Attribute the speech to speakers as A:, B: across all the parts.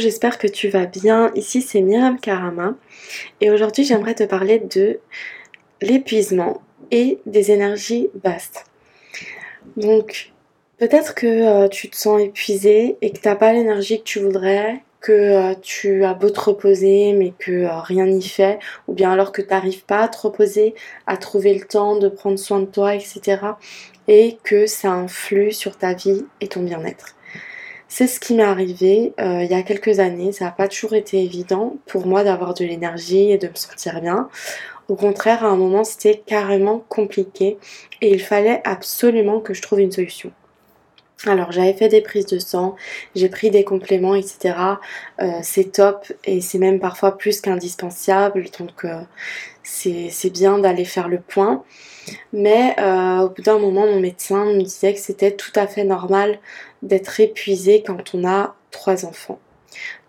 A: J'espère que tu vas bien. Ici c'est Myriam Karama et aujourd'hui j'aimerais te parler de l'épuisement et des énergies vastes. Donc peut-être que euh, tu te sens épuisé et que tu n'as pas l'énergie que tu voudrais, que euh, tu as beau te reposer mais que euh, rien n'y fait, ou bien alors que tu n'arrives pas à te reposer, à trouver le temps de prendre soin de toi, etc. Et que ça influe sur ta vie et ton bien-être. C'est ce qui m'est arrivé euh, il y a quelques années. Ça n'a pas toujours été évident pour moi d'avoir de l'énergie et de me sentir bien. Au contraire, à un moment, c'était carrément compliqué et il fallait absolument que je trouve une solution. Alors j'avais fait des prises de sang, j'ai pris des compléments, etc. Euh, c'est top et c'est même parfois plus qu'indispensable, donc euh, c'est bien d'aller faire le point. Mais euh, au bout d'un moment, mon médecin me disait que c'était tout à fait normal d'être épuisé quand on a trois enfants.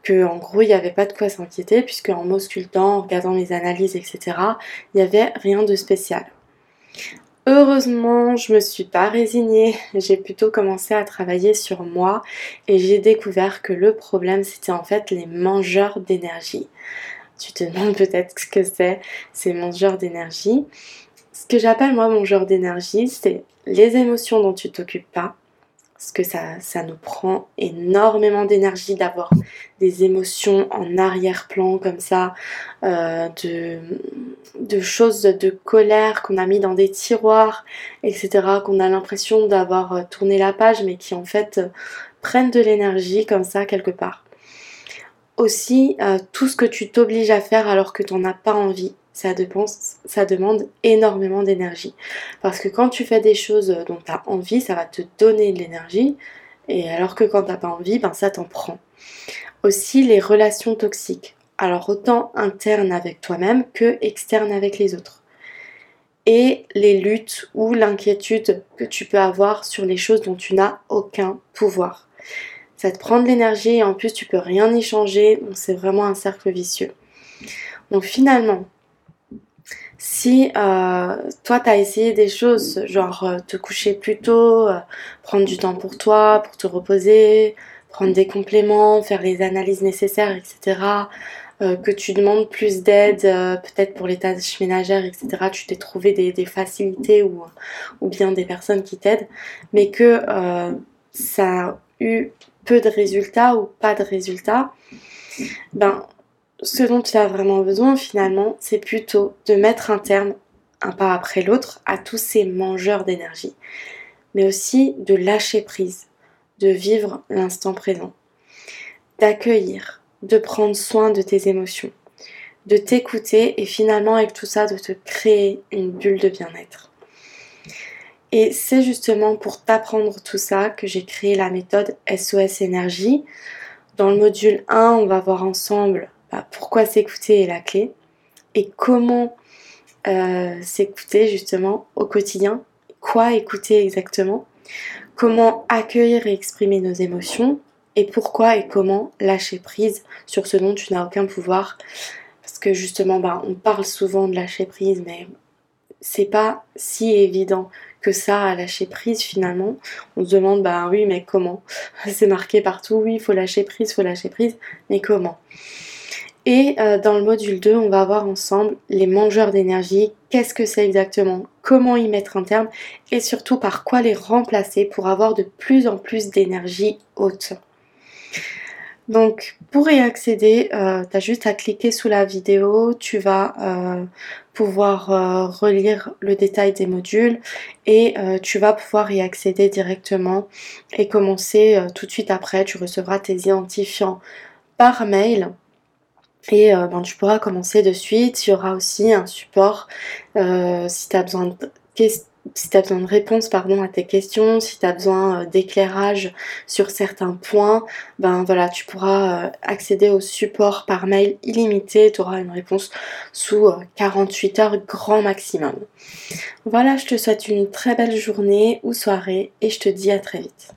A: Que en gros, il n'y avait pas de quoi s'inquiéter, puisque en m'auscultant, en regardant mes analyses, etc., il n'y avait rien de spécial. Heureusement, je me suis pas résignée, j'ai plutôt commencé à travailler sur moi et j'ai découvert que le problème c'était en fait les mangeurs d'énergie. Tu te demandes peut-être ce que c'est, ces mangeurs d'énergie. Ce que j'appelle moi mangeurs d'énergie, c'est les émotions dont tu t'occupes pas, parce que ça, nous prend énormément d'énergie d'avoir des émotions en arrière-plan comme ça, euh, de, choses de colère qu'on a mis dans des tiroirs, etc., qu'on a l'impression d'avoir euh, tourné la page, mais qui en fait euh, prennent de l'énergie comme ça quelque part. Aussi, tout ce que tu t'obliges à faire alors que tu n'en as pas envie, ça, ça demande énormément d'énergie. Parce que quand tu fais des choses dont tu as envie, ça va te donner de l'énergie. Et alors que quand tu n'as pas envie, ben ça t'en prend. Aussi les relations toxiques. Alors autant internes avec toi-même que externes avec les autres. Et les luttes ou l'inquiétude que tu peux avoir sur les choses dont tu n'as aucun pouvoir. Ça te prend de l'énergie et en plus tu peux rien y changer, c'est vraiment un cercle vicieux. Donc finalement, si euh, toi, tu as essayé des choses, genre euh, te coucher plus tôt, euh, prendre du temps pour toi, pour te reposer, prendre des compléments, faire les analyses nécessaires, etc., que tu demandes plus d'aide, peut-être pour les tâches ménagères, etc., tu t'es trouvé des, des facilités ou, ou, bien des personnes qui t'aident, mais que ça a eu peu de résultats ou pas de résultats, ben ce dont tu as vraiment besoin finalement, c'est plutôt de mettre un terme, un pas après l'autre, à tous ces mangeurs d'énergie, mais aussi de lâcher prise, de vivre l'instant présent, d'accueillir, de prendre soin de tes émotions, de t'écouter et finalement avec tout ça de te créer une bulle de bien-être. Et c'est justement pour t'apprendre tout ça que j'ai créé la méthode SOS Énergie. Dans le module 1, on va voir ensemble bah, pourquoi s'écouter est la clé et comment euh, s'écouter justement au quotidien, quoi écouter exactement, comment accueillir et exprimer nos émotions et pourquoi et comment lâcher prise sur ce dont tu n'as aucun pouvoir. Parce que justement, bah, on parle souvent de lâcher prise, mais c'est pas si évident que ça à lâcher prise finalement. On se demande, bah oui, mais comment? C'est marqué partout, oui, il faut lâcher prise, faut lâcher prise, mais comment? Et euh, dans le module 2, on va voir ensemble les mangeurs d'énergie, qu'est-ce que c'est exactement, comment y mettre un terme? Et surtout par quoi les remplacer pour avoir de plus en plus d'énergie haute? Donc pour y accéder, euh, tu as juste à cliquer sous la vidéo, tu vas euh, pouvoir relire le détail des modules et tu vas pouvoir y accéder directement et commencer tout de suite après. Tu recevras tes identifiants par mail et euh, ben, tu pourras commencer de suite. Il y aura aussi un support euh, si tu as besoin de si besoin de réponses pardon, à tes questions, si tu as besoin euh, d'éclairage sur certains points, ben voilà, tu pourras accéder au support par mail illimité, tu auras une réponse sous 48 heures grand maximum. Voilà, je te souhaite une très belle journée ou soirée et je te dis à très vite.